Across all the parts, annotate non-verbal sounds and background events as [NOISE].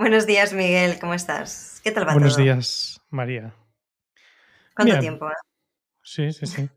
Buenos días, Miguel, ¿cómo estás? ¿Qué tal va Buenos todo? días, María. ¿Cuánto Bien, tiempo? eh? sí, sí, sí.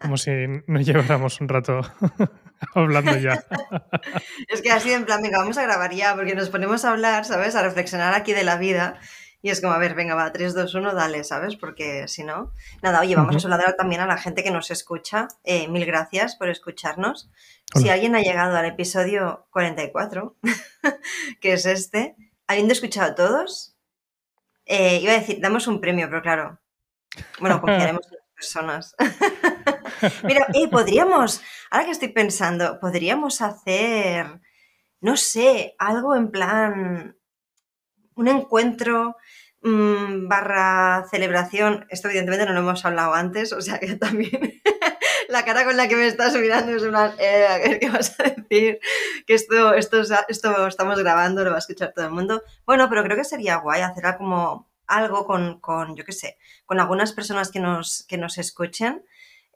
Como si no lleváramos un rato [LAUGHS] hablando ya. [LAUGHS] Es que así en plan, venga, vamos a grabar ya, porque nos ponemos a hablar, ¿sabes? A reflexionar aquí de la vida. Y es como, a ver, venga, va, 3, 2, 1, dale, ¿sabes? Porque si no. Nada, oye, vamos a saludar también a la gente que nos escucha. Eh, mil gracias por escucharnos. Si alguien ha llegado al episodio 44, [LAUGHS] que es este, habiendo escuchado todos, eh, iba a decir, damos un premio, pero claro, bueno, confiaremos en las personas. [LAUGHS] Mira, eh, podríamos, ahora que estoy pensando, podríamos hacer, no sé, algo en plan, un encuentro mm, barra celebración. Esto evidentemente no lo hemos hablado antes, o sea que también la cara con la que me estás mirando es una... Eh, ¿qué vas a decir? Que esto, esto, es- esto estamos grabando, lo va a escuchar todo el mundo. Bueno, pero creo que sería guay hacer como algo con, con yo qué sé, con algunas personas que nos, que nos escuchen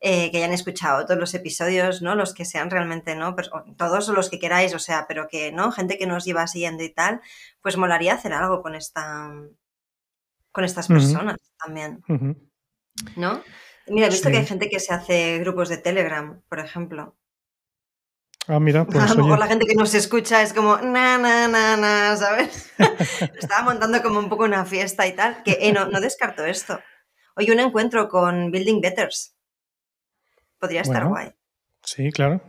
eh, que hayan escuchado todos los episodios, ¿no? Los que sean realmente, ¿no? Pues, o todos los que queráis, o sea, pero que, ¿no? Gente que nos lleva siguiendo y tal, pues molaría hacer algo con esta, con estas personas también. ¿no? Mira, he visto que hay gente que se hace grupos de Telegram, por ejemplo. Ah, mira, [LAUGHS] A pues lo mejor oye. la gente que nos escucha es como, na, na, na, na, ¿sabes? [LAUGHS] [LAUGHS] Estaba montando como un poco una fiesta y tal, que eh, no, no descarto esto. Oye, un encuentro con Building Betters. Podría estar Bueno, guay. sí, claro.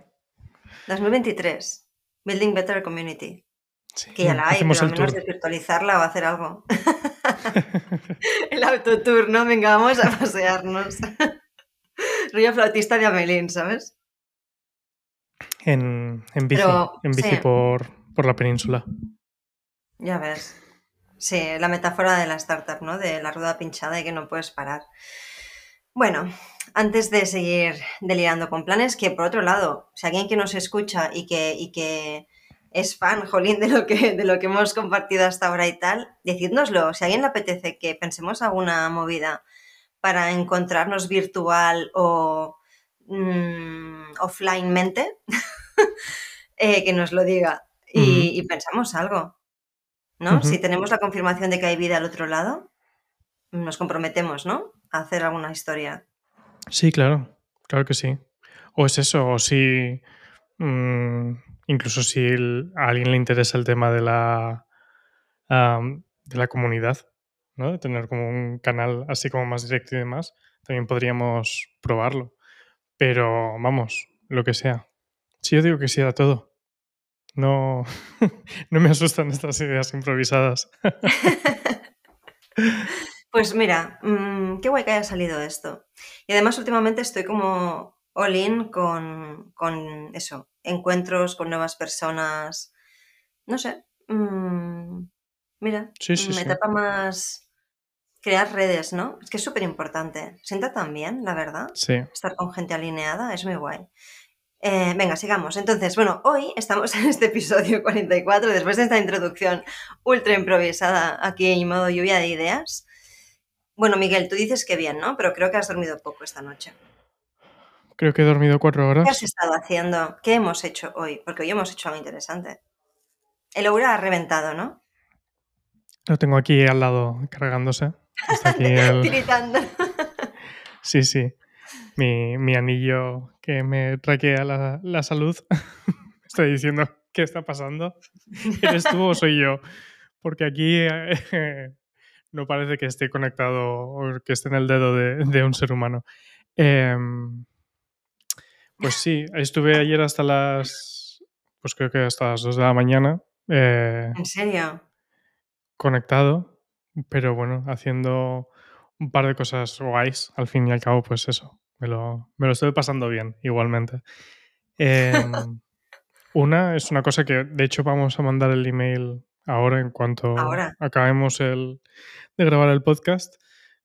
2023. Building Better Community. Sí, Que ya la hay, pero al menos tour. desvirtualizarla o hacer algo. [LAUGHS] El autotour, ¿no? Venga, vamos a pasearnos. [LAUGHS] Rollo flautista de Amelín, ¿sabes? En, en bici, Pero, en bici sí, por, por la península. ya ves. Sí, la metáfora de la startup, ¿no? De la rueda pinchada y que no puedes parar. Bueno, antes de seguir delirando con planes, que por otro lado, si alguien que nos escucha y que, y que es fan, jolín, de lo, que, de lo que hemos compartido hasta ahora y tal, decídnoslo. Si a alguien le apetece que pensemos alguna movida para encontrarnos virtual o mm, offlinemente, [LAUGHS] eh, que nos lo diga y, y pensamos algo, ¿no? Si tenemos la confirmación de que hay vida al otro lado, nos comprometemos, ¿no? A hacer alguna historia. Sí, claro. Claro que sí. O es eso, o si. mm, incluso si a alguien le interesa el tema de la. de la comunidad, ¿no? De tener como un canal así como más directo y demás, también podríamos probarlo. Pero vamos, lo que sea. Si yo digo que sí a todo, no, [LAUGHS] no me asustan estas ideas improvisadas. [LAUGHS] Pues mira, mm, qué guay que haya salido esto. Y además últimamente estoy como all in con, con eso, encuentros con nuevas personas. No sé. mm, mira, Sí, sí, etapa más crear redes, ¿no? Es que es súper importante. Sienta también, la verdad. Sí. Estar con gente alineada es muy guay. Eh, venga, sigamos. Entonces, bueno, hoy estamos [LAUGHS] en este episodio 44, después de esta introducción ultra improvisada aquí en modo lluvia de ideas. Bueno, Miguel, tú dices que bien, ¿no? Pero creo que has dormido poco esta noche. Creo que he dormido cuatro ¿Qué has horas. estado haciendo? ¿Qué hemos hecho hoy? Porque hoy hemos hecho algo interesante. El aura ha reventado, ¿no? Lo tengo aquí al lado cargándose. Está aquí [LAUGHS] el... Tiritando. [LAUGHS] Sí, sí. Mi, mi anillo que me traquea la, la salud. [LAUGHS] Estoy diciendo, ¿qué está pasando? ¿Eres tú o soy yo? Porque aquí eh, no parece que esté conectado o que esté en el dedo de, de un ser humano. Em, pues sí, estuve ayer hasta las, pues creo que hasta las 2 de la mañana eh, ¿En serio? conectado, pero bueno, haciendo un par de cosas guays. Al fin y al cabo, pues eso, me lo, me lo estoy pasando bien igualmente. Em, [LAUGHS] una es una cosa que, de hecho, vamos a mandar el email ahora en cuanto Ahora. acabemos el, de grabar el podcast,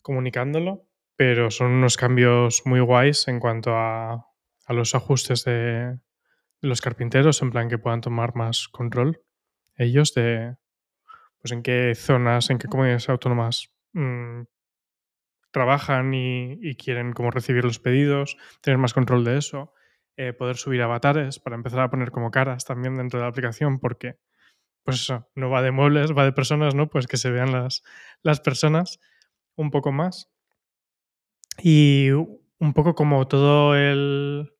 comunicándolo, pero son unos cambios muy guays en cuanto a, a los ajustes de, los carpinteros, en plan que puedan tomar más control ellos de pues en qué zonas, en qué comunidades autónomas mm, trabajan y, y quieren como recibir los pedidos, tener más control de eso, eh, poder subir avatares para empezar a poner como caras también dentro de la aplicación, porque pues eso, no va de muebles, va de personas, ¿no? Pues que se vean las, las personas un poco más. Y un poco como todo el,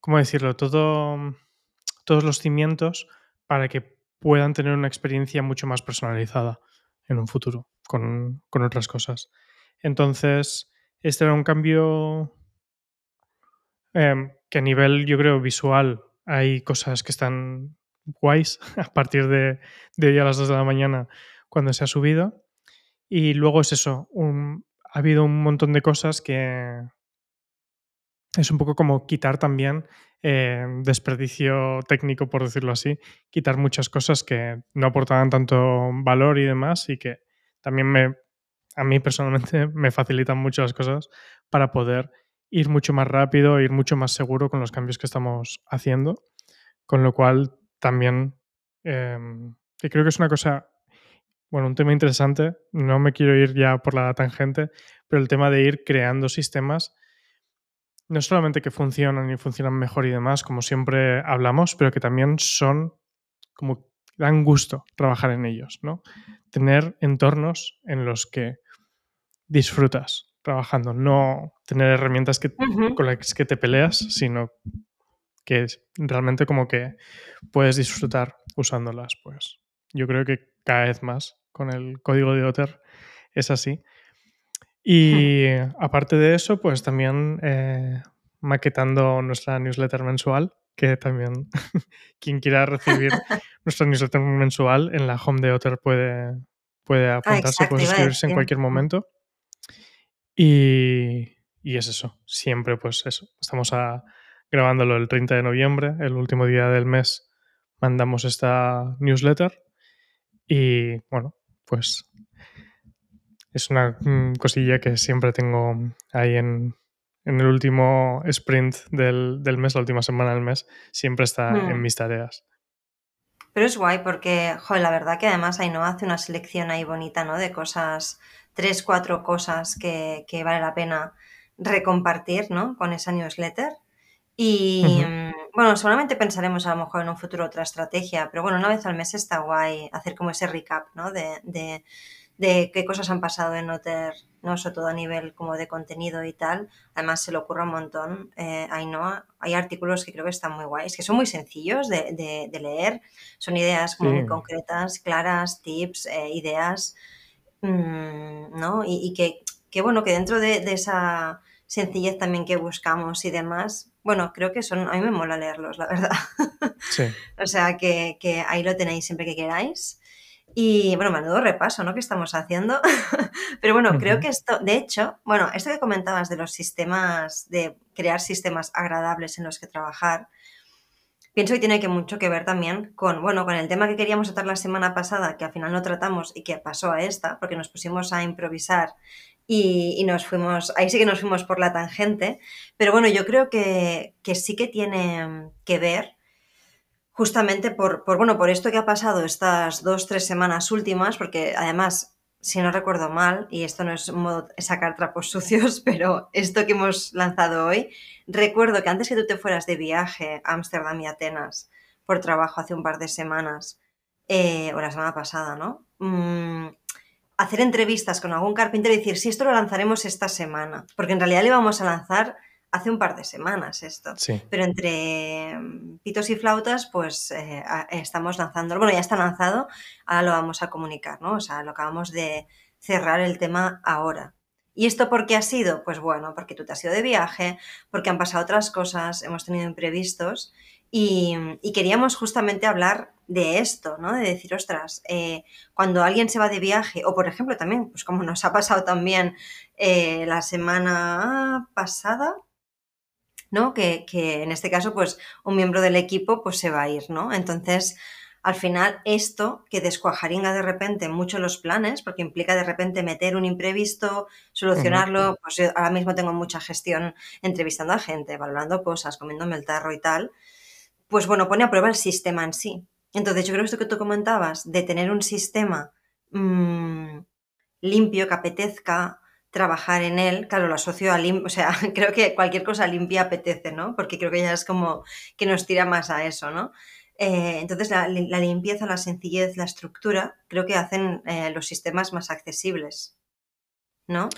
¿cómo decirlo? Todo, todos los cimientos para que puedan tener una experiencia mucho más personalizada en un futuro con, con otras cosas. Entonces, este era un cambio em, que a nivel, yo creo, visual hay cosas que están guays [LAUGHS] a partir de, de hoy a las 2 de la mañana cuando se ha subido. Y luego es eso, ha habido un montón de cosas que es un poco como quitar también eh, desperdicio técnico, por decirlo así, quitar muchas cosas que no aportaban tanto valor y demás y que también me, a mí personalmente [LAUGHS] me facilitan mucho las cosas para poder ir mucho más rápido, ir mucho más seguro con los cambios que estamos haciendo, con lo cual también, em, que creo que es una cosa, bueno, un tema interesante, no me quiero ir ya por la tangente, pero el tema de ir creando sistemas, no solamente que funcionan y funcionan mejor y demás, como siempre hablamos, pero que también son como dan gusto trabajar en ellos, ¿no? Tener entornos en los que disfrutas trabajando, no tener herramientas que, con las que te peleas, sino que realmente como que puedes disfrutar usándolas. Pues yo creo que cada vez más con el código de Otter es así. Y [LAUGHS] aparte de eso, pues también eh, maquetando nuestra newsletter mensual, que también [LAUGHS] quien quiera recibir [LAUGHS] nuestra newsletter mensual en la home de Otter puede, puede ah, apuntarse, puede suscribirse en cualquier momento. Y, y, es eso, siempre pues eso. Estamos a, grabándolo el 30 de noviembre, el último día del mes, mandamos esta newsletter y bueno, pues es una mm, cosilla que siempre tengo ahí en, el último sprint del, mes, la última semana del mes, siempre está en hmm. mis tareas. Pero es guay porque, joder, la verdad que además no hace una selección ahí bonita, ¿no? De cosas, tres, cuatro cosas que, que vale la pena recompartir, ¿no? Con esa newsletter. Y mm, bueno, seguramente pensaremos a lo mejor en un futuro otra estrategia, pero bueno, una vez al mes está guay hacer como ese recap, ¿no? De, de, de qué cosas han pasado en Otter, ¿no? Sobre todo a nivel como de contenido y tal. Además se le ocurre un montón. Eh, no hay artículos que creo que están muy guays, que son muy sencillos de, de, leer. Son ideas muy concretas, claras, tips, eh, ideas, mm, ¿no? Y, y que, que, bueno, que dentro de, de esa sencillez también que buscamos y demás, bueno, creo que son, a mí me mola leerlos, la verdad. Sí. [LAUGHS] o sea, que, ahí lo tenéis siempre que queráis. Y bueno, menudo repaso, ¿no? Que estamos haciendo. [LAUGHS] Pero bueno, creo que esto, de hecho, bueno, esto que comentabas de los sistemas, de crear sistemas agradables en los que trabajar, pienso que tiene que mucho que ver también con, bueno, con el tema que queríamos tratar la semana pasada, que al final no tratamos y que pasó a esta, porque nos pusimos a improvisar y, nos fuimos, ahí sí que nos fuimos por la tangente, pero bueno, yo creo que, sí que tiene que ver justamente por, bueno, por esto que ha pasado estas dos, tres semanas últimas, porque además, si no recuerdo mal, y esto no es modo sacar trapos [LAUGHS] sucios, pero esto que hemos lanzado hoy, recuerdo que antes que tú te fueras de viaje a Ámsterdam y Atenas por trabajo hace un par de semanas, eh, o la semana pasada, ¿no? Mm, hacer entrevistas con algún carpintero y decir, si esto lo lanzaremos esta semana, porque en realidad le íbamos a lanzar hace un par de semanas esto. Pero entre mm, pitos y flautas, pues eh, estamos lanzándolo. Bueno, ya está lanzado, ahora lo vamos a comunicar, ¿no? O sea, lo acabamos de cerrar el tema ahora. ¿Y esto por qué ha sido? Pues bueno, porque tú te has ido de viaje, porque han pasado otras cosas, hemos tenido imprevistos y, queríamos justamente hablar de esto, ¿no? De decir, ostras, eh, cuando alguien se va de viaje, o por ejemplo también, pues como nos ha pasado también eh, la semana pasada, ¿no? Que, en este caso, pues un miembro del equipo pues se va a ir, ¿no? Entonces, al final, esto que descuajaringa de repente mucho los planes, porque implica de repente meter un imprevisto, solucionarlo, pues yo ahora mismo tengo mucha gestión entrevistando a gente, valorando cosas, comiéndome el tarro y tal, pues bueno, pone a prueba el sistema en sí. Entonces, yo creo que esto que tú comentabas, de tener un sistema mm, limpio, que apetezca trabajar en él, claro, lo asocio a limpio, o sea, [LAUGHS] creo que cualquier cosa limpia apetece, ¿no? Porque creo que ya es como que nos tira más a eso, ¿no? Eh, entonces, la, la, limpieza, la sencillez, la estructura, creo que hacen eh, los sistemas más accesibles, ¿no?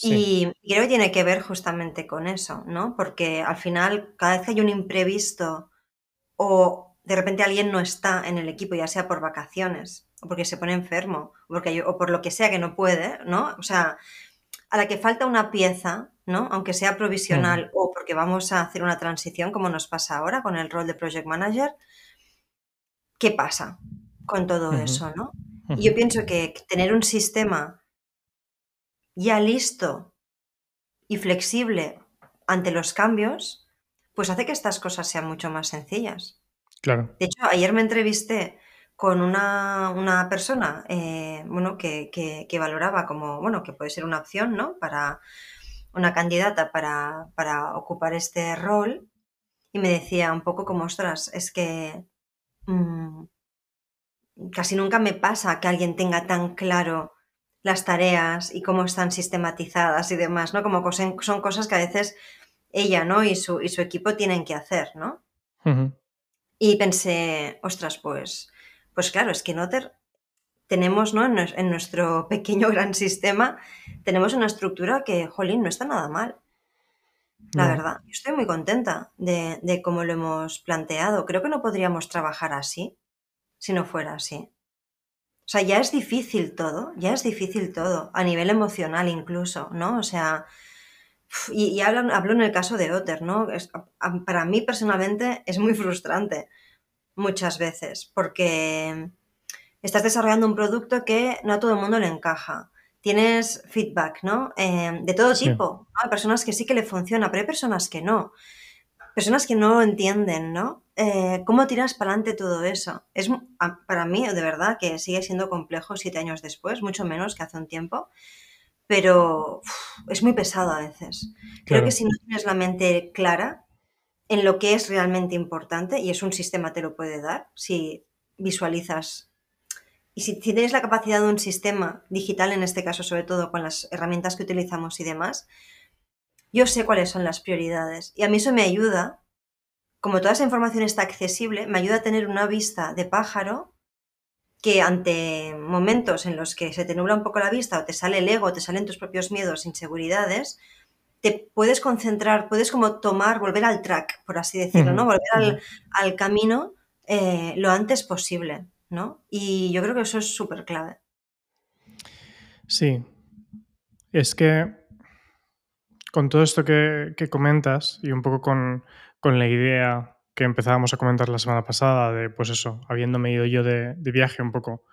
Y creo que tiene que ver justamente con eso, ¿no? Porque al final, cada vez que hay un imprevisto o de repente alguien no está en el equipo, ya sea por vacaciones, o porque se pone enfermo, o, porque, o por lo que sea que no puede, ¿no? O sea, a la que falta una pieza, ¿no? Aunque sea provisional o porque vamos a hacer una transición, como nos pasa ahora con el rol de project manager, ¿qué pasa con todo eso, ¿no? Y yo pienso que tener un sistema ya listo y flexible ante los cambios, pues hace que estas cosas sean mucho más sencillas. Claro. De hecho, ayer me entrevisté con una, persona eh, bueno, que, que, valoraba como, bueno, que puede ser una opción, ¿no? Para una candidata para, para ocupar este rol y me decía un poco como, ostras, es que mm, casi nunca me pasa que alguien tenga tan claro las tareas y cómo están sistematizadas y demás, ¿no? Como son cosas que a veces ella, ¿no? Y su, y su equipo tienen que hacer, ¿no? Y pensé, ostras, pues, pues claro, es que Noter tenemos, ¿no? En, nuestro pequeño [LAUGHS] gran sistema, tenemos una estructura que, jolín, no está nada mal. La verdad, yo estoy muy contenta de, de cómo lo hemos planteado. Creo que no podríamos trabajar así si no fuera así. O sea, ya es difícil todo, ya es difícil todo, a nivel emocional incluso, ¿no? O sea, y, hablo, en el caso de Otter, ¿no? para mí personalmente es muy frustrante muchas veces, porque estás desarrollando un producto que no a todo el mundo le encaja. Tienes feedback, ¿no? Eh, de todo tipo. Hay personas que sí que le funciona, pero hay personas que no. Personas que no lo entienden, ¿no? Eh, ¿Cómo tiras para adelante todo eso? Es para mí, de verdad, que sigue siendo complejo siete años después, mucho menos que hace un tiempo, pero es muy pesado a veces. Creo que si no tienes la mente clara en lo que es realmente importante, y es un sistema te lo puede dar, si visualizas y si, si, tienes la capacidad de un sistema digital, en este caso sobre todo con las herramientas que utilizamos y demás, yo sé cuáles son las prioridades. Y a mí eso me ayuda como toda esa información está accesible, me ayuda a tener una vista de pájaro que ante momentos en los que se te nubla un poco la vista o te sale el ego, te salen tus propios miedos, inseguridades, te puedes concentrar, puedes como tomar, volver al track, por así decirlo, ¿no? Volver al, camino eh, lo antes posible, ¿no? Y yo creo que eso es súper clave. Sí. Es que con todo esto que comentas y un poco con, con la idea que empezábamos a comentar la semana pasada de, pues eso, habiéndome ido yo de, viaje un poco,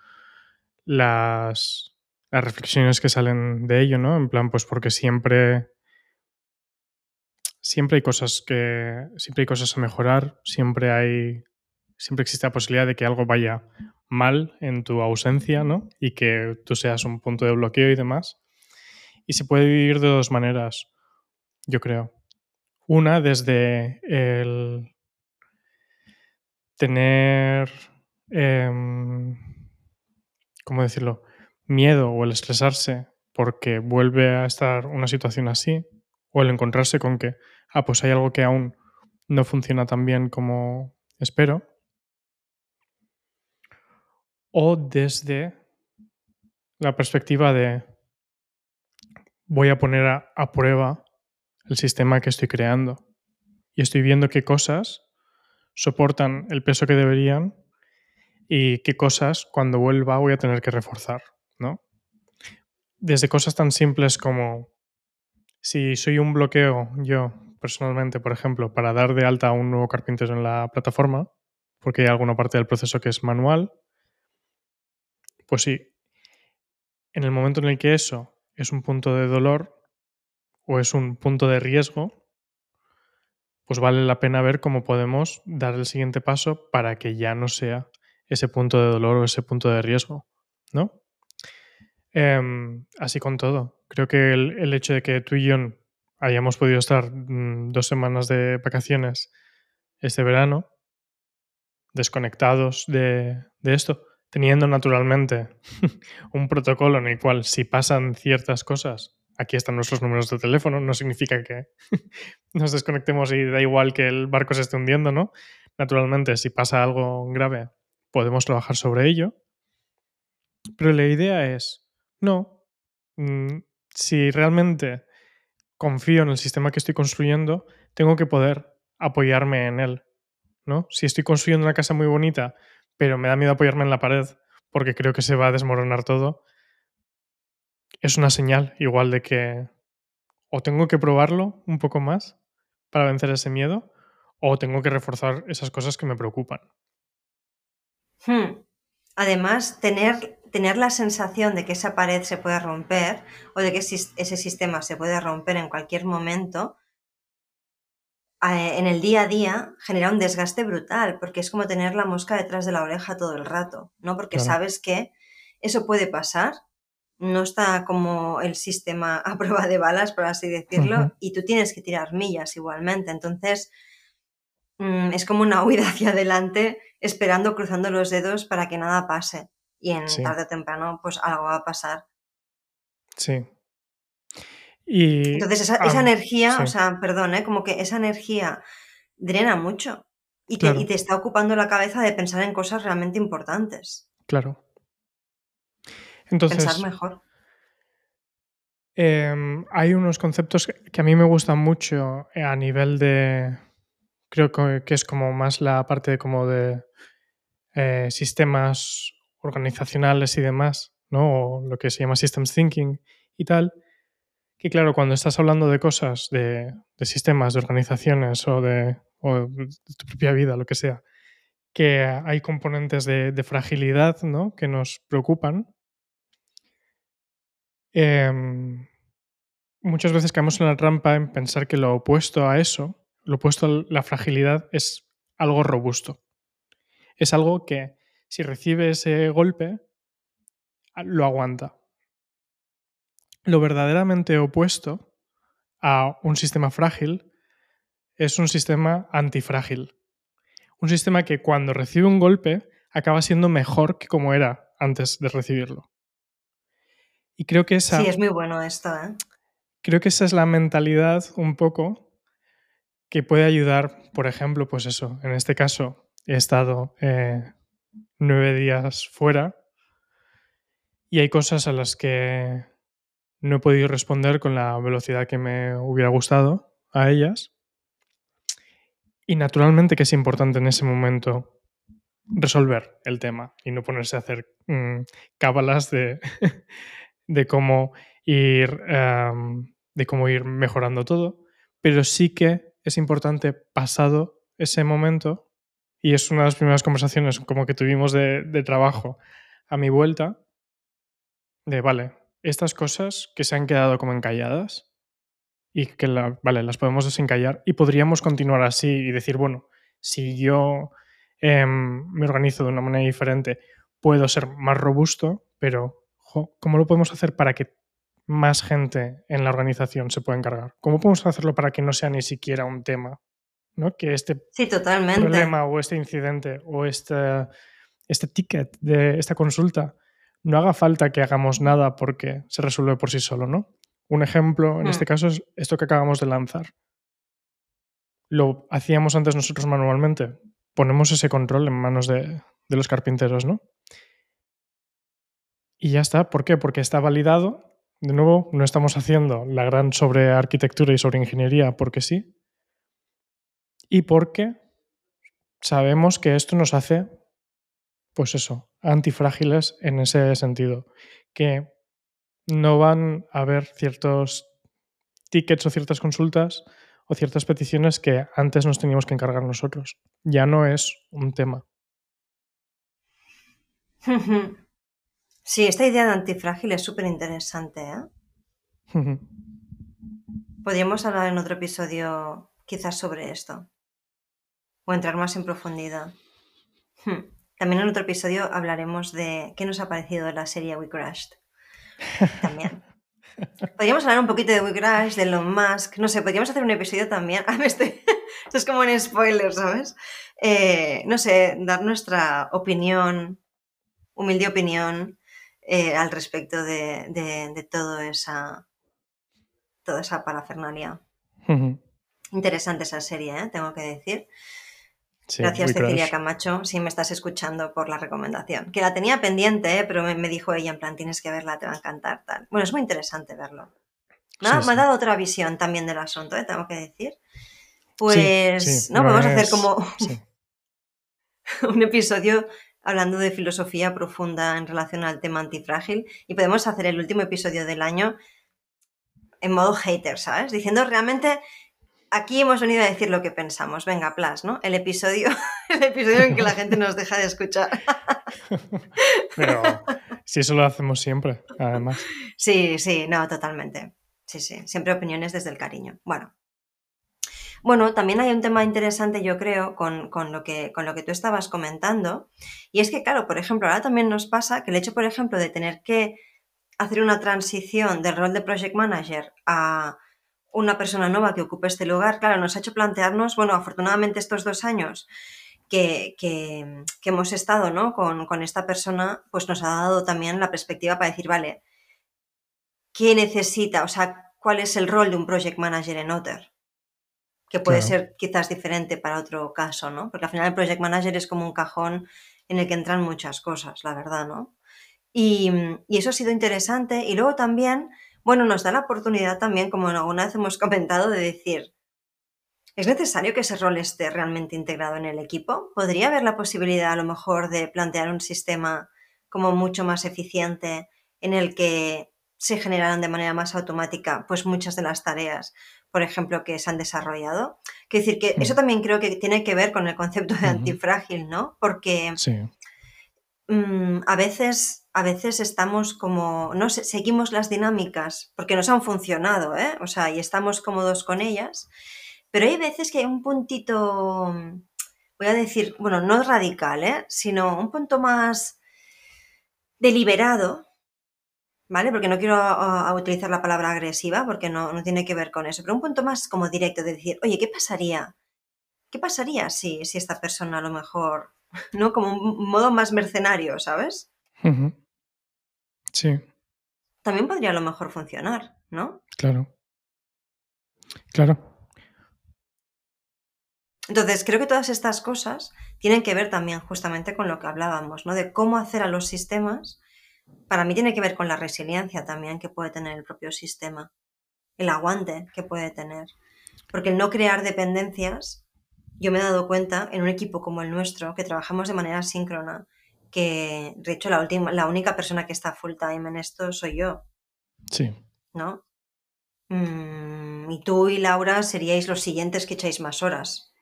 las, las, reflexiones que salen de ello, ¿no? En plan, pues porque siempre, siempre hay cosas que, siempre hay cosas a mejorar, siempre hay, siempre existe la posibilidad de que algo vaya mal en tu ausencia, ¿no? Y que tú seas un punto de bloqueo y demás. Y se puede vivir de dos maneras, yo creo. Una desde el tener, em, ¿cómo decirlo?, miedo o el estresarse porque vuelve a estar una situación así, o el encontrarse con que, ah, pues hay algo que aún no funciona tan bien como espero. O desde la perspectiva de voy a poner a prueba el sistema que estoy creando. Y estoy viendo qué cosas soportan el peso que deberían y qué cosas cuando vuelva voy a tener que reforzar, ¿no? Desde cosas tan simples como si soy un bloqueo yo personalmente, por ejemplo, para dar de alta a un nuevo carpintero en la plataforma, porque hay alguna parte del proceso que es manual, pues sí, en el momento en el que eso es un punto de dolor, o es un punto de riesgo, pues vale la pena ver cómo podemos dar el siguiente paso para que ya no sea ese punto de dolor o ese punto de riesgo, ¿no? Em, así con todo. Creo que el, hecho de que tú y yo hayamos podido estar mm, dos semanas de vacaciones este verano, desconectados de, esto, teniendo naturalmente [LAUGHS] un protocolo en el cual si pasan ciertas cosas aquí están nuestros números de teléfono, no significa que [LAUGHS] nos desconectemos y da igual que el barco se esté hundiendo, ¿no? naturalmente, si pasa algo grave, podemos trabajar sobre ello. Pero la idea es, no, mm, si realmente confío en el sistema que estoy construyendo, tengo que poder apoyarme en él. ¿no? Si estoy construyendo una casa muy bonita, pero me da miedo apoyarme en la pared porque creo que se va a desmoronar todo, es una señal igual de que o tengo que probarlo un poco más para vencer ese miedo o tengo que reforzar esas cosas que me preocupan. Hmm. Además, tener, tener la sensación de que esa pared se puede romper o de que ese sistema se puede romper en cualquier momento, en el día a día genera un desgaste brutal, porque es como tener la mosca detrás de la oreja todo el rato, ¿no? Porque sabes que eso puede pasar, no está como el sistema [LAUGHS] a prueba de balas, por así decirlo, y tú tienes que tirar millas igualmente. Entonces, mm, es como una [LAUGHS] huida hacia adelante, esperando, cruzando los dedos para que nada pase. Y en tarde o temprano, pues algo va a pasar. Sí. Y, Entonces, esa, energía, o sea, perdón, ¿eh? como que esa energía drena mucho y te, y te está ocupando la cabeza de pensar en cosas realmente importantes. Claro. Entonces, Pensar mejor. Em, hay unos conceptos que a mí me gustan mucho a nivel de. Creo que es como más la parte como de eh, sistemas organizacionales y demás, ¿no? O lo que se llama Systems Thinking y tal. Que claro, cuando estás hablando de cosas, de, sistemas, de organizaciones o de, tu propia vida, lo que sea, que hay componentes de, fragilidad ¿no? que nos preocupan, em, muchas veces caemos en la trampa en pensar que lo opuesto a eso, lo opuesto a la fragilidad, es algo robusto. Es algo que si recibe ese golpe, lo aguanta lo verdaderamente opuesto a un sistema frágil es un sistema antifrágil. Un sistema que cuando recibe un golpe acaba siendo mejor que como era antes de recibirlo. Y creo que esa. Sí, es muy bueno esto, ¿eh? Creo que esa es la mentalidad un poco que puede ayudar, por ejemplo, pues eso. En este caso, he estado eh, nueve días fuera y hay cosas a las que no he podido responder con la velocidad que me hubiera gustado a ellas. Y naturalmente que es importante en ese momento resolver el tema y no ponerse a hacer mm, cábalas de, [LAUGHS] de cómo ir em, de cómo ir mejorando todo. Pero sí que es importante pasado ese momento, y es una de las primeras conversaciones como que tuvimos de, trabajo a mi vuelta, de vale, estas cosas que se han quedado como encalladas y que vale, las podemos desencallar y podríamos continuar así y decir, bueno, si yo em, me organizo de una manera diferente, puedo ser más robusto, pero ¿cómo lo podemos hacer para que más gente en la organización se pueda encargar? ¿Cómo podemos hacerlo para que no sea ni siquiera un tema? ¿No? Que este sí, problema o este incidente o este, este ticket de esta consulta no haga falta que hagamos nada porque se resuelve por sí solo, ¿no? Un ejemplo en este hmm. caso es esto que acabamos de lanzar. Lo hacíamos antes nosotros manualmente. Ponemos ese control en manos de, los carpinteros, ¿no? Y ya está. ¿Por qué? Porque está validado. De nuevo, no estamos haciendo la gran sobre arquitectura y sobre ingeniería porque sí. Y porque sabemos que esto nos hace pues eso, antifrágiles en ese sentido, que no van a haber ciertos tickets o ciertas consultas o ciertas peticiones que antes nos teníamos que encargar nosotros. Ya no es un tema. [LAUGHS] Sí, esta idea de antifrágil es súper interesante. ¿eh? [LAUGHS] Podríamos hablar en otro episodio quizás sobre esto o entrar más en profundidad. Hmm. También en otro episodio hablaremos de qué nos ha parecido la serie We Crashed. [LAUGHS] También. Podríamos hablar un poquito de We Crashed, de Elon Musk. No sé, podríamos hacer un episodio también. [LAUGHS] Ah, estoy... Esto es como un spoiler, ¿sabes? Eh, no sé, dar nuestra opinión, humilde opinión, eh, al respecto de, de, todo esa, toda esa parafernalia. Interesante esa serie, ¿eh? tengo que decir. Gracias, Cecilia Camacho, si me estás escuchando por la recomendación. Que la tenía pendiente, ¿eh? pero me, dijo ella, en plan, tienes que verla, te va a encantar. Tal. Bueno, es muy interesante verlo. Me, ha, dado otra visión también del asunto, ¿eh? tengo que decir. Pues, ¿no? Podemos hacer como [LAUGHS] un episodio hablando de filosofía profunda en relación al tema antifrágil y podemos hacer el último episodio del año en modo hater, ¿sabes? Diciendo realmente aquí hemos venido a decir lo que pensamos. Venga, Plas, ¿no? El episodio, [LAUGHS] el episodio en que la gente nos deja de escuchar. [LAUGHS] Pero si eso lo hacemos siempre, además. Sí, sí, no, totalmente. Sí, sí, siempre opiniones desde el cariño. Bueno. Bueno, también hay un tema interesante, yo creo, con, lo que, con lo que tú estabas comentando. Y es que, claro, por ejemplo, ahora también nos pasa que el hecho, por ejemplo, de tener que hacer una transición del rol de project manager a una persona nueva que ocupe este lugar, claro, nos ha hecho plantearnos, bueno, afortunadamente estos dos años que, que, hemos estado ¿no? con, con, esta persona, pues nos ha dado también la perspectiva para decir, vale, ¿qué necesita? O sea, ¿cuál es el rol de un project manager en Otter? Que puede ser quizás diferente para otro caso, ¿no? Porque al final el project manager es como un cajón en el que entran muchas cosas, la verdad, ¿no? Y, y eso ha sido interesante. Y luego también bueno, nos da la oportunidad también, como alguna vez hemos comentado, de decir, ¿es necesario que ese rol esté realmente integrado en el equipo? ¿Podría haber la posibilidad a lo mejor de plantear un sistema como mucho más eficiente en el que se generaran de manera más automática pues muchas de las tareas, por ejemplo, que se han desarrollado? Quiero decir que eso mm. también creo que tiene que ver con el concepto de antifrágil, ¿no? Porque mm, a veces a veces estamos como, no seguimos las dinámicas porque nos han funcionado, ¿eh? O sea, y estamos cómodos con ellas, pero hay veces que hay un puntito, voy a decir, bueno, no radical, ¿eh? Sino un punto más deliberado, ¿vale? Porque no quiero utilizar la palabra agresiva porque no, no, tiene que ver con eso, pero un punto más como directo de decir, oye, ¿qué pasaría? ¿Qué pasaría si, si esta persona a lo mejor, [LAUGHS] ¿no? Como un modo más mercenario, ¿sabes? Sí. También podría a lo mejor funcionar, ¿no? Claro. Claro. Entonces, creo que todas estas cosas tienen que ver también justamente con lo que hablábamos, ¿no? De cómo hacer a los sistemas. Para mí tiene que ver con la resiliencia también que puede tener el propio sistema, el aguante que puede tener. Porque el no crear dependencias, yo me he dado cuenta en un equipo como el nuestro, que trabajamos de manera síncrona, que de hecho la, última, la única persona que está full time en esto soy yo. Sí. ¿No? Mm, y tú y Laura seríais los siguientes que echáis más horas.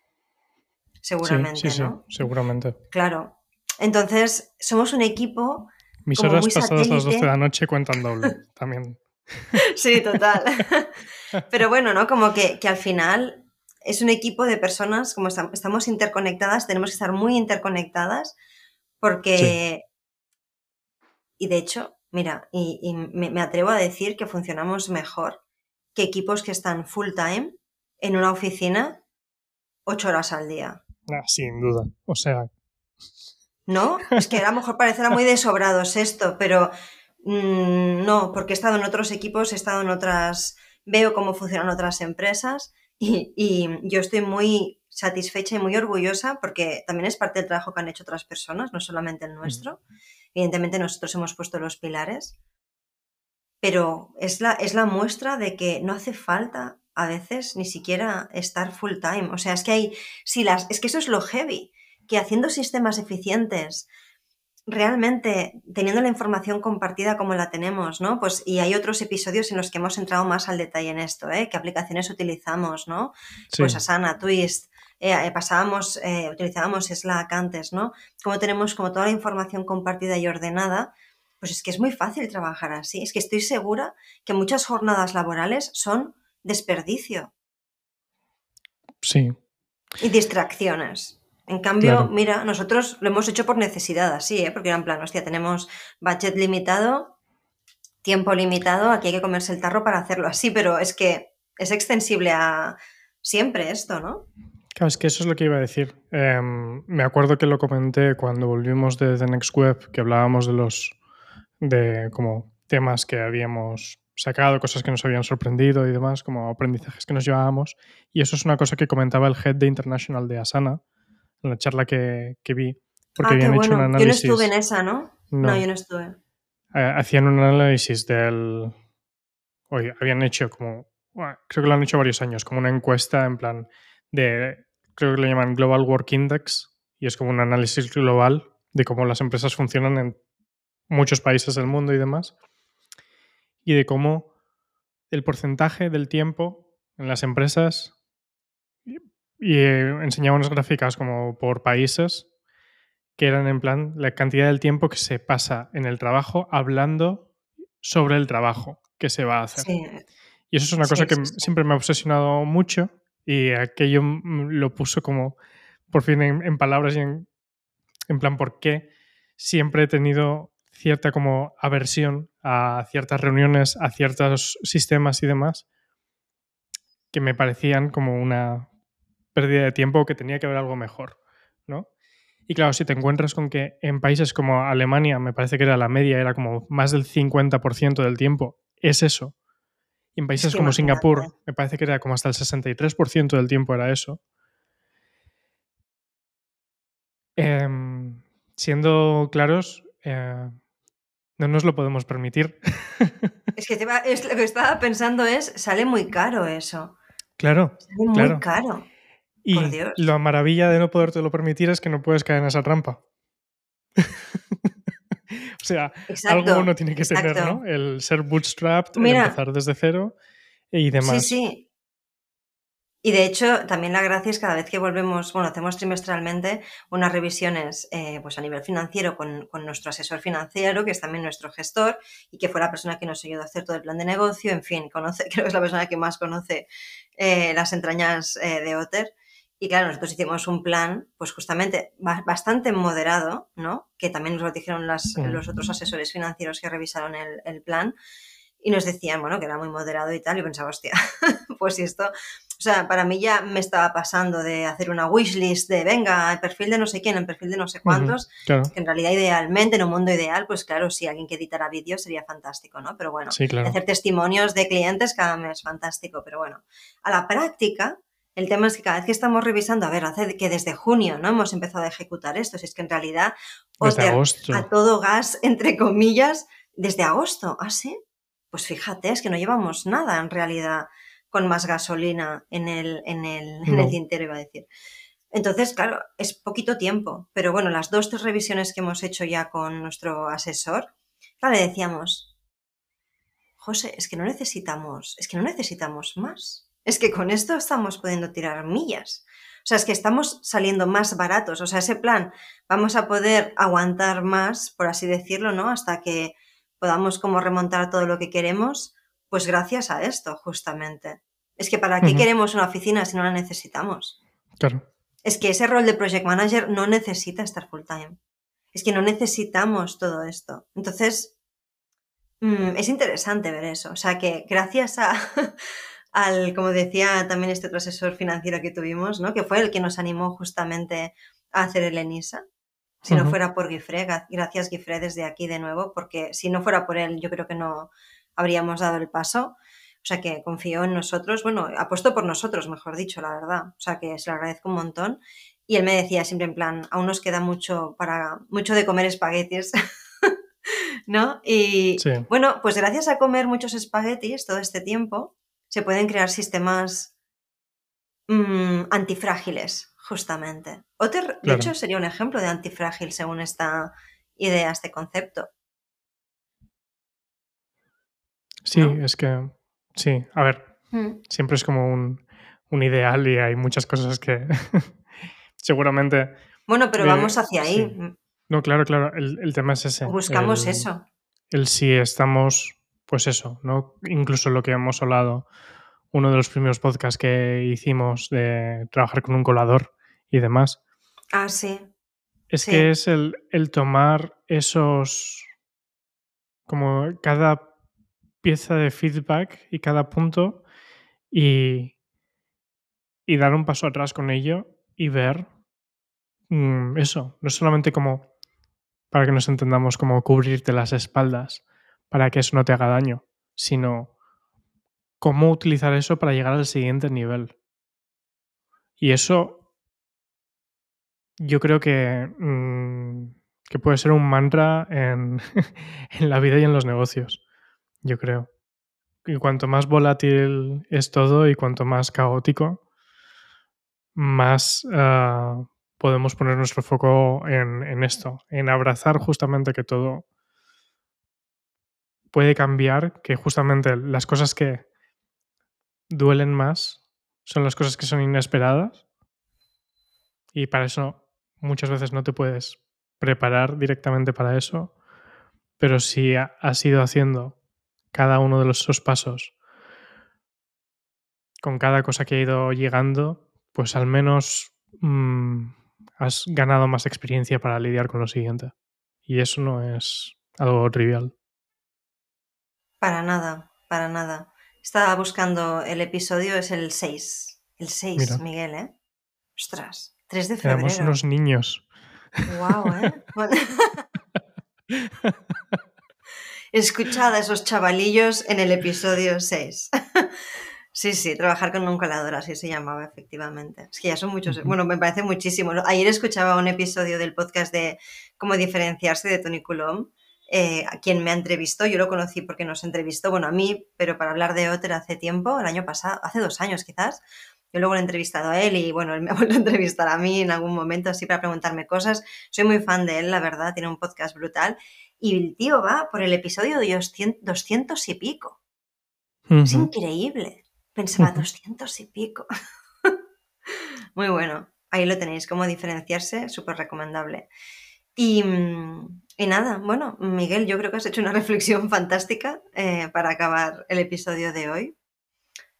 Seguramente, sí, ¿no? Sí, seguramente. Claro. Entonces, somos un equipo. Mis horas pasadas las 12 de la noche cuentan doble [LAUGHS] también. sí, total. [LAUGHS] Pero bueno, ¿no? Como que, que al final es un equipo de personas, como estamos interconectadas, tenemos que estar muy interconectadas porque, y de hecho, mira, y, me, atrevo a decir que funcionamos mejor que equipos que están full time en una oficina ocho horas al día. Ah, sin duda. O sea. ¿No? Es que a lo mejor parecerá muy desobrados esto, pero mm, no, porque he estado en otros equipos, he estado en otras. Veo cómo funcionan otras empresas y, y yo estoy muy satisfecha y muy orgullosa porque también es parte del trabajo que han hecho otras personas, no solamente el nuestro. Evidentemente nosotros hemos puesto los pilares, pero es la, es la muestra de que no hace falta a veces ni siquiera estar full time. O sea, es que hay, si las, es que eso es lo heavy, que haciendo sistemas eficientes, realmente teniendo la información compartida como la tenemos, ¿no? Pues y hay otros episodios en los que hemos entrado más al detalle en esto, ¿eh? ¿Qué aplicaciones utilizamos, ¿no? Pues Asana, Twist, eh, eh, pasábamos, eh, utilizábamos Slack antes, ¿no? Como tenemos como toda la información compartida y ordenada, pues es que es muy fácil trabajar así. Es que estoy segura que muchas jornadas laborales son desperdicio. Sí. Y distracciones. En cambio, mira, nosotros lo hemos hecho por necesidad, así, ¿eh? porque era en plan, hostia, tenemos budget limitado, tiempo limitado, aquí hay que comerse el tarro para hacerlo así, pero es que es extensible a siempre esto, ¿no? Claro, es que eso es lo que iba a decir. Em, me acuerdo que lo comenté cuando volvimos de The Next Web, que hablábamos de los de como temas que habíamos sacado, cosas que nos habían sorprendido y demás, como aprendizajes que nos llevábamos. Y eso es una cosa que comentaba el head de International de Asana, en la charla que, que vi, porque Ah, habían hecho un bueno. Yo no análisis. estuve en esa, ¿no? No, No. yo no estuve. eh, hacían un análisis del. Oye, habían hecho como. bueno, creo que lo han hecho varios años, como una encuesta en plan de. Creo que lo llaman Global Work Index, y es como un análisis global de cómo las empresas funcionan en muchos países del mundo y demás. Y de cómo el porcentaje del tiempo en las empresas. Y, eh, enseñaba unas gráficas como por países que eran en plan la cantidad del tiempo que se pasa en el trabajo hablando sobre el trabajo que se va a hacer. Sí, Y eso es una Sí, cosa que sí. siempre me ha obsesionado mucho y aquello mm, lo puso como por fin en, palabras y en, en plan por qué siempre he tenido cierta como aversión a ciertas reuniones, a ciertos sistemas y demás que me parecían como una pérdida de tiempo que tenía que haber algo mejor, ¿no? Y claro, si te encuentras con que en países como Alemania, me parece que era la media, era como más del 50% del tiempo, es eso. Y en países como imagínate. Singapur, me parece que era como hasta el 63% del tiempo era eso. Em, siendo claros, eh, no nos lo podemos permitir. [LAUGHS] Es que te va- es, lo que estaba pensando es, sale muy caro eso. claro. Sale muy Claro. caro. Y Por Dios. la maravilla de no podértelo permitir es que no puedes caer en esa trampa. [LAUGHS] o sea, Exacto. algo uno tiene que tener, exacto. ¿no? El ser bootstrapped, el empezar desde cero y demás. Sí, sí. Y de hecho, también la gracia es cada vez que volvemos, bueno, hacemos trimestralmente unas revisiones eh, pues a nivel financiero con, con nuestro asesor financiero, que es también nuestro gestor, y que fue la persona que nos ayudó a hacer todo el plan de negocio, en fin, conoce, [LAUGHS] creo que es la persona que más conoce eh, las entrañas eh, de Otter. Y claro, nosotros hicimos un plan, pues justamente ba- bastante moderado, ¿no? Que también nos lo dijeron las- los otros asesores financieros que revisaron el, el plan. Y nos decían, bueno, que era muy moderado y tal. Y pensaba, hostia, [LAUGHS] pues esto. O sea, para mí ya me estaba pasando de hacer una wishlist de, venga, el perfil de no sé quién, el perfil de no sé cuántos. Claro, Que en realidad, idealmente, en un mundo ideal, pues claro, si alguien que editara vídeos sería fantástico, ¿no? Pero bueno, sí, claro. hacer testimonios de clientes cada mes, fantástico. Pero bueno, a la práctica, el tema es que cada vez que estamos revisando, a ver, hace que desde junio no hemos empezado a ejecutar esto, si es que en realidad a todo gas, entre comillas, desde agosto. ¿Ah, sí? Pues fíjate, es que no llevamos nada en realidad con más gasolina en el, en el, en el tintero, iba a decir. Entonces, claro, es poquito tiempo, pero bueno, las dos, tres revisiones que hemos hecho ya con nuestro asesor, claro, le decíamos, José, es que no necesitamos, es que no necesitamos más. Es que con esto estamos pudiendo tirar millas. O sea, es que estamos saliendo más baratos. O sea, ese plan, vamos a poder aguantar más, por así decirlo, ¿no? Hasta que podamos como remontar todo lo que queremos, pues gracias a esto, justamente. Es que ¿para qué queremos una oficina si no la necesitamos? Claro. Es que ese rol de project manager no necesita estar full time. Es que no necesitamos todo esto. Entonces, mm, es interesante ver eso. O sea que gracias a, [LAUGHS] al, como decía también este otro asesor financiero que tuvimos, ¿no? Que fue el que nos animó justamente a hacer el ENISA. Si no Ujú. fuera por Guifré, gra- gracias Guifré desde aquí de nuevo, porque si no fuera por él, yo creo que no habríamos dado el paso. O sea que confió en nosotros, bueno, apostó por nosotros, mejor dicho, la verdad. O sea que se lo agradezco un montón. Y él me decía siempre en plan, aún nos queda mucho para mucho de comer espaguetis, [LAUGHS] ¿no? Y Sí. bueno, pues gracias a comer muchos espaguetis todo este tiempo, se pueden crear sistemas mm, antifrágiles, justamente. Otter, de Claro. hecho, sería un ejemplo de antifrágil según esta idea, este concepto. Sí, ¿No? es que. Sí, a ver, Mm. siempre es como un, un ideal y hay muchas cosas que [LAUGHS] seguramente. Bueno, pero Eh, vamos hacia ahí. sí. No, claro, claro, el, el tema es ese. Buscamos el- eso. El si estamos, pues eso, ¿no? Incluso lo que hemos hablado, uno de los primeros podcasts que hicimos de trabajar con un colador y demás, Ah, sí. es Sí. que es el, el tomar esos, como cada pieza de feedback y cada punto y, y dar un paso atrás con ello y ver mm, eso, no solamente como, para que nos entendamos, como cubrirte las espaldas para que eso no te haga daño, sino cómo utilizar eso para llegar al siguiente nivel. Y eso yo creo que, mm, que puede ser un mantra en, [LAUGHS] en la vida y en los negocios. Yo creo. Y cuanto más volátil es todo y cuanto más caótico, más ah, podemos poner nuestro foco en, en esto, en abrazar justamente que todo puede cambiar, que justamente las cosas que duelen más son las cosas que son inesperadas y para eso muchas veces no te puedes preparar directamente para eso, pero si has ido haciendo cada uno de los, esos pasos con cada cosa que ha ido llegando, pues al menos mm, has ganado más experiencia para lidiar con lo siguiente. Y eso no es algo trivial. Para nada, para nada. Estaba buscando el episodio, es el 6. El 6, Mira. Miguel, ¿eh? Ostras, 3 de febrero. Éramos unos niños. Wow, ¿eh? Bueno. [LAUGHS] Escuchad a esos chavalillos en el episodio 6. Sí, sí, trabajar con un colador, así se llamaba, efectivamente. Es que ya son muchos, bueno, me parece muchísimo. Ayer escuchaba un episodio del podcast de cómo diferenciarse de Tony Coulomb, eh, a quien me entrevistó, yo lo conocí porque nos entrevistó, bueno, a mí, pero para hablar de Otter hace tiempo, el año pasado, hace dos años quizás. Yo luego lo he entrevistado a él y bueno, él me [LAUGHS] ha vuelto a entrevistar a mí en algún momento así para preguntarme cosas. Soy muy fan de él, la verdad, tiene un podcast brutal. Y el tío va por el episodio de 200, 200 y pico. Es increíble. Pensaba, Ujú. 200 y pico. [LAUGHS] Muy bueno. Ahí lo tenéis, cómo diferenciarse, súper recomendable. Y, mm, y nada, bueno, Miguel, yo creo que has hecho una [LAUGHS] reflexión fantástica eh, para acabar el episodio de hoy.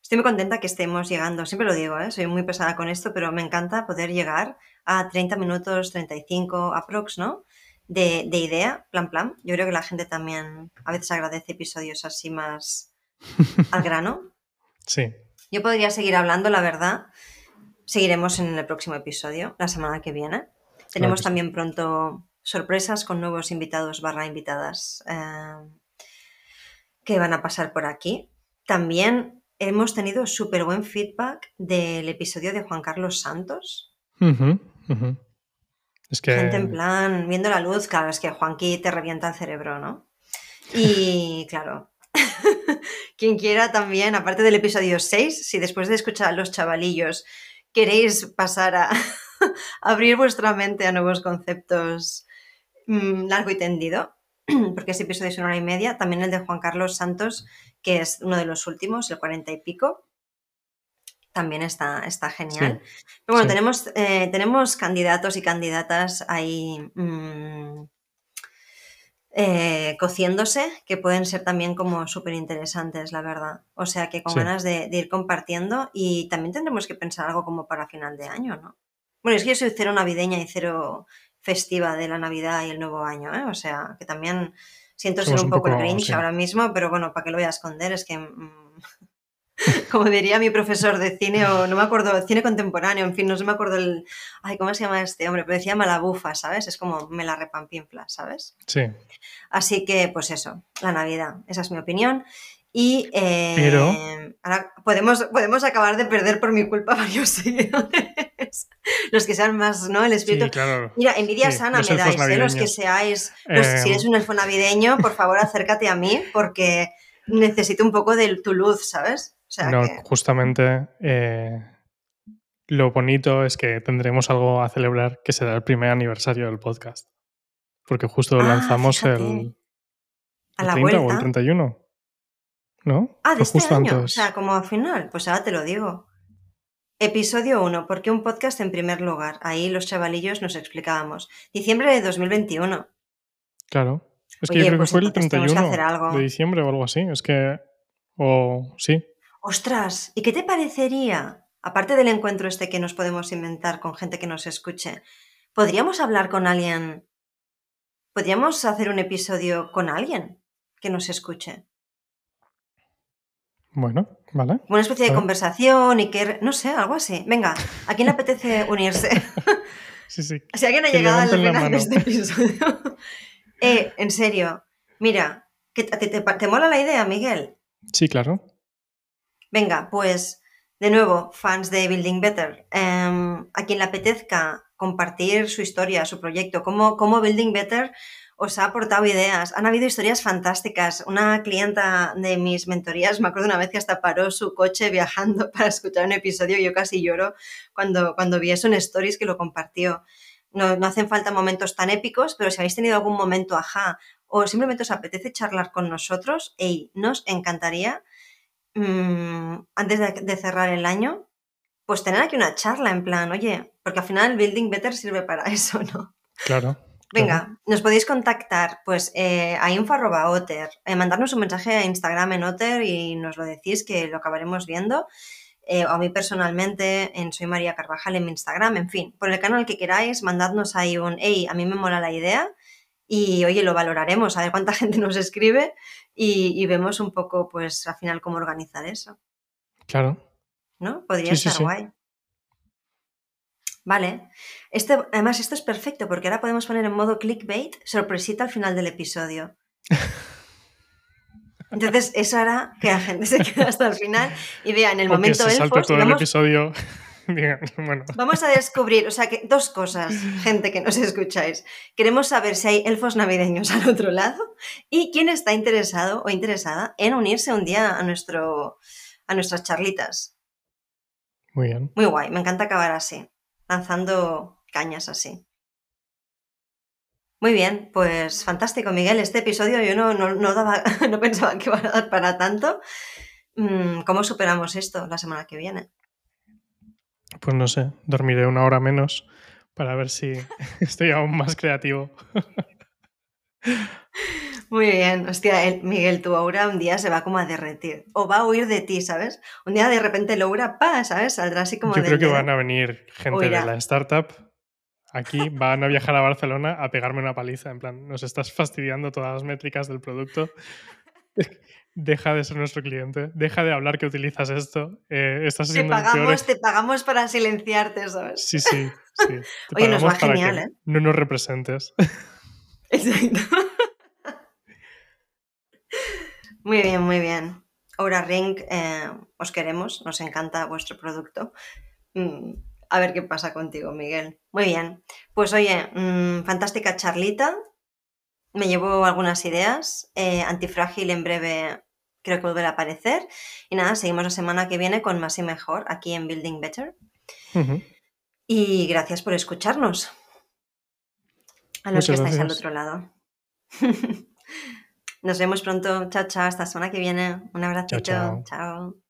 Estoy muy contenta que estemos llegando, siempre lo digo, ¿eh? soy muy pesada con esto, pero me encanta poder llegar a 30 minutos, 35 aprox, ¿no? De, de idea, plan, plan. Yo creo que la gente también a veces agradece episodios así más [LAUGHS] al grano. Sí, Yo podría seguir hablando, la verdad. Seguiremos en el próximo episodio, la semana que viene. Tenemos sí. también pronto sorpresas con nuevos invitados barra invitadas eh, que van a pasar por aquí. También hemos tenido súper buen feedback del episodio de Juan Carlos Santos. Ujú. Es que. Gente en plan, viendo la luz, claro, es que Juanqui te revienta el cerebro, ¿no? Y [LAUGHS] claro, [LAUGHS] quien quiera también, aparte del episodio 6, si después de escuchar a los chavalillos queréis pasar a [LAUGHS] abrir vuestra mente a nuevos conceptos mm, largo y tendido, [CLEARS THROAT] porque ese episodio es una hora y media, también el de Juan Carlos Santos, que es uno de los últimos, el 40 y pico, también está, está genial. Sí, Pero bueno, sí. tenemos, eh, tenemos candidatos y candidatas ahí mm, eh, cociéndose que pueden ser también como súper interesantes, la verdad. O sea que con Sí. ganas de, de ir compartiendo y también tendremos que pensar algo como para final de año, ¿no? Bueno, es que yo soy cero navideña y cero festiva de la Navidad y el nuevo año, ¿eh? O sea que también siento Somos ser un poco el Grinch sí. ahora mismo, pero bueno, ¿para qué lo voy a esconder? Es que... mm, [LAUGHS] como diría mi profesor de cine, o no me acuerdo, cine contemporáneo, en fin, no se me acuerdo el. Ay, ¿cómo se llama este hombre? Pero decía malabufa, ¿sabes? Es como me la repampinfla, ¿sabes? Sí. Así que, pues eso, la Navidad, esa es mi opinión. Y eh, Pero- ahora podemos, podemos acabar de perder por mi culpa [LAUGHS] varios seguidores. Los que sean más, ¿no? El espíritu. Sí, claro. Mira, envidia Sí, sana me dais, ¿eh? Los que seáis. los- si Eh, eres un elfo navideño, por favor acércate a mí porque necesito un poco de tu luz, ¿sabes? O sea no, que. justamente eh, lo bonito es que tendremos algo a celebrar que será el primer aniversario del podcast. Porque justo Ah, lanzamos fíjate. el, A el la 30 o el vuelta. 31. ¿No? Ah, de este año. O sea, como al final. Pues ahora te lo digo. Episodio 1. ¿Por qué un podcast en primer lugar? Ahí los chavalillos nos explicábamos. Diciembre de 2021. Claro. Es que Oye, yo creo pues que fue el entonces tenemos que 31 hacer algo. de diciembre o algo así. Es que. O sí. Ostras, ¿y qué te parecería? Aparte del encuentro este que nos podemos inventar con gente que nos escuche, ¿podríamos hablar con alguien? ¿Podríamos hacer un episodio con alguien que nos escuche? Bueno, vale. Una especie de conversación y que... No sé, algo así. Venga, ¿a quién le apetece [LAUGHS] unirse? Sí, sí. Si alguien ha Que llegado al final de este episodio. [LAUGHS] eh, en serio, mira, ¿que te, te- te mola la idea, Miguel? Sí, claro. Venga, pues de nuevo, fans de Building Better, em, a quien le apetezca compartir su historia, su proyecto, cómo, cómo Building Better os ha aportado ideas. Han habido historias fantásticas. Una clienta de mis mentorías, me acuerdo una vez que hasta paró su coche viajando [LAUGHS] para escuchar un episodio yo casi lloro cuando, cuando vi eso en Stories que lo compartió. No, no hacen falta momentos tan épicos, pero si habéis tenido algún momento ajá o simplemente os apetece charlar con nosotros, hey, nos encantaría, mmm, antes de, de cerrar el año, pues tener aquí una charla en plan, oye, porque al final Building Better sirve para [LAUGHS] eso, ¿no? Claro. Venga, nos podéis contactar pues eh, a info.otter, eh, mandarnos un mensaje a Instagram en Otter y nos lo decís que lo acabaremos viendo. Eh, o a mí personalmente en Soy María Carvajal en mi Instagram, en fin, por el canal que queráis, mandadnos ahí un, hey, a mí me mola la idea y oye, lo valoraremos, a ver cuánta [LAUGHS] gente nos escribe y, y vemos un poco pues al final cómo organizar eso, Claro. ¿no? Podría Sí, sí, estar sí. guay. Vale. Este, además, esto es perfecto porque ahora podemos poner en modo clickbait sorpresita al final del episodio. Entonces, eso hará que la gente se quede hasta el final y vea en el O que momento se salte elfos. y todo el vamos, episodio. [LAUGHS] Diga, bueno, vamos a descubrir, o sea, que dos cosas, gente que nos escucháis. Queremos saber si hay elfos navideños al otro lado y quién está interesado o interesada en unirse un día a, nuestro, a nuestras charlitas. muy bien. Muy guay, me encanta acabar así, lanzando cañas así. Muy bien, pues fantástico, Miguel. Este episodio yo no, no, no daba, [LAUGHS] no pensaba que iba a dar para tanto. Mm, ¿Cómo superamos esto la semana que viene? Pues no sé, dormiré una hora menos para ver si [LAUGHS] estoy aún más creativo. [LAUGHS] Muy bien, hostia, el- Miguel, tu aura un día se va como a derretir o va a huir de ti, ¿sabes? Un día de repente el aura, pa, ¿sabes? Saldrá así como Yo creo que van a venir gente de la startup aquí, van a viajar a Barcelona a pegarme una paliza. En plan, nos estás fastidiando todas las métricas del producto. [LAUGHS] Deja de ser nuestro cliente. Deja de hablar que utilizas esto. eh, estás Te pagamos, te pagamos para silenciarte, ¿sabes? Sí, sí, sí. [LAUGHS] Te Oye, nos va genial, que ¿eh? no nos representes. Exacto. Muy bien, muy bien. Aura Ring, eh, os queremos, nos encanta vuestro producto. Mm, a ver qué pasa contigo, Miguel. Muy bien. Pues oye, mm, fantástica charlita. Me llevo algunas ideas. Eh, antifrágil en breve creo que volverá a aparecer. Y nada, seguimos la semana que viene con más y mejor aquí en Building Better. Y gracias por escucharnos. A los Muchas que estáis al otro lado. [LAUGHS] Nos vemos pronto. Chao, chao. Hasta la semana que viene. Un abracito. chao. chao.